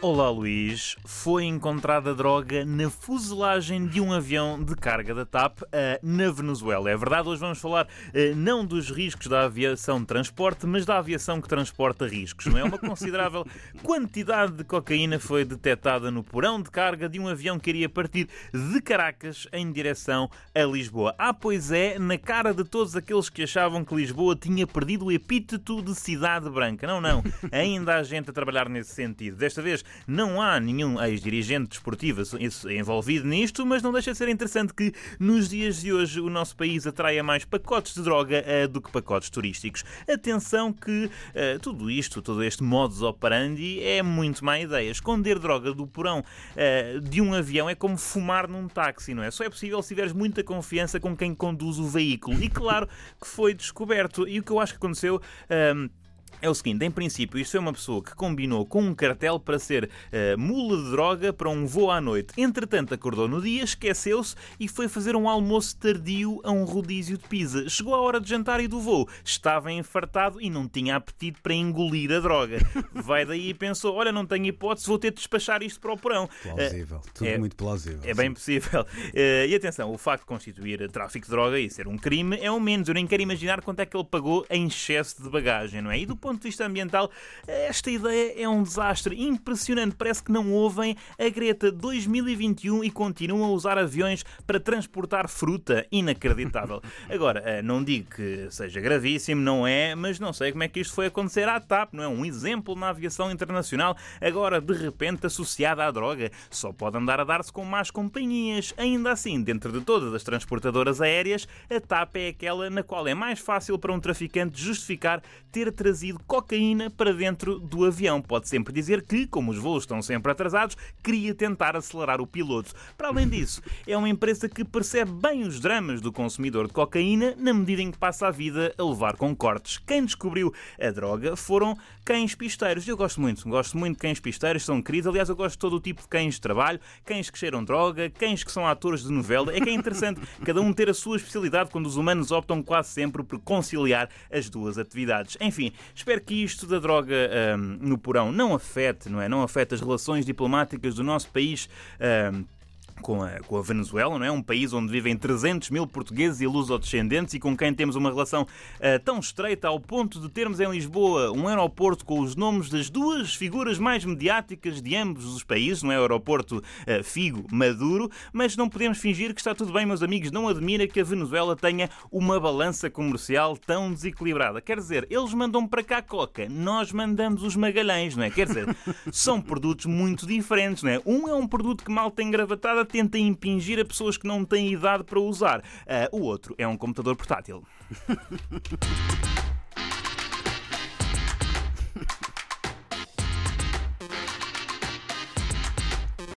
Olá Luís, foi encontrada droga na fuselagem de um avião de carga da TAP uh, na Venezuela. É verdade, hoje vamos falar uh, não dos riscos da aviação de transporte, mas da aviação que transporta riscos. Não é uma considerável quantidade de cocaína foi detectada no porão de carga de um avião que iria partir de Caracas em direção a Lisboa. Ah, pois é, na cara de todos aqueles que achavam que Lisboa tinha perdido o epíteto de cidade branca. Não, não, ainda há gente a trabalhar nesse sentido. Desta vez não há nenhum ex-dirigente desportivo envolvido nisto, mas não deixa de ser interessante que nos dias de hoje o nosso país atraia mais pacotes de droga uh, do que pacotes turísticos. Atenção que uh, tudo isto, todo este modus operandi é muito má ideia. Esconder droga do porão uh, de um avião é como fumar num táxi, não é? Só é possível se tiveres muita confiança com quem conduz o veículo. E claro que foi descoberto. E o que eu acho que aconteceu é o seguinte, em princípio, isto foi uma pessoa que combinou com um cartel para ser uh, mula de droga para um voo à noite. Entretanto, acordou no dia, esqueceu-se e foi fazer um almoço tardio a um rodízio de pizza. Chegou a hora de jantar e do voo. Estava enfartado e não tinha apetite para engolir a droga. Vai daí e pensou: olha, não tenho hipótese, vou ter de despachar isto para o porão. Plausível, uh, tudo é, muito plausível. É sim. bem possível. Uh, e atenção, o facto de constituir tráfico de droga e ser um crime é o menos. Eu nem quero imaginar quanto é que ele pagou em excesso de bagagem, não é? E do ponto de vista ambiental, esta ideia é um desastre impressionante. Parece que não ouvem a Greta 2021 e continuam a usar aviões para transportar fruta. Inacreditável. Agora, eh, não digo que seja gravíssimo, não é, mas não sei como é que isto foi acontecer à TAP, não é? Um exemplo na aviação internacional, agora de repente associada à droga. Só pode andar a dar-se com más companhias. Ainda assim, dentro de todas as transportadoras aéreas, a TAP é aquela na qual é mais fácil para um traficante justificar ter trazido cocaína para dentro do avião. Pode sempre dizer que, como os voos estão sempre atrasados, queria tentar acelerar o piloto. Para além disso, é uma empresa que percebe bem os dramas do consumidor de cocaína na medida em que passa a vida a levar com cortes. Quem descobriu a droga foram cães pisteiros. Eu gosto muito, gosto muito de cães pisteiros, são queridos. Aliás, eu gosto de todo o tipo de cães de trabalho, cães que cheiram droga, cães que são atores de novela. É que é interessante cada um ter a sua especialidade quando os humanos optam quase sempre por conciliar as duas atividades. Enfim, espero que isto da droga um, no porão não afete, não é? Não afete as relações diplomáticas do nosso país. Um, com a, com a Venezuela, não é? Um país onde vivem 300 mil portugueses e lusodescendentes e com quem temos uma relação uh, tão estreita ao ponto de termos em Lisboa um aeroporto com os nomes das duas figuras mais mediáticas de ambos os países, não é? O aeroporto uh, Figo Maduro, mas não podemos fingir que está tudo bem, meus amigos. Não admira que a Venezuela tenha uma balança comercial tão desequilibrada. Quer dizer, eles mandam para cá coca, nós mandamos os Magalhães, não é? Quer dizer, são produtos muito diferentes, não é? Um é um produto que mal tem gravatada tenta impingir a pessoas que não têm idade para usar. Uh, o outro é um computador portátil.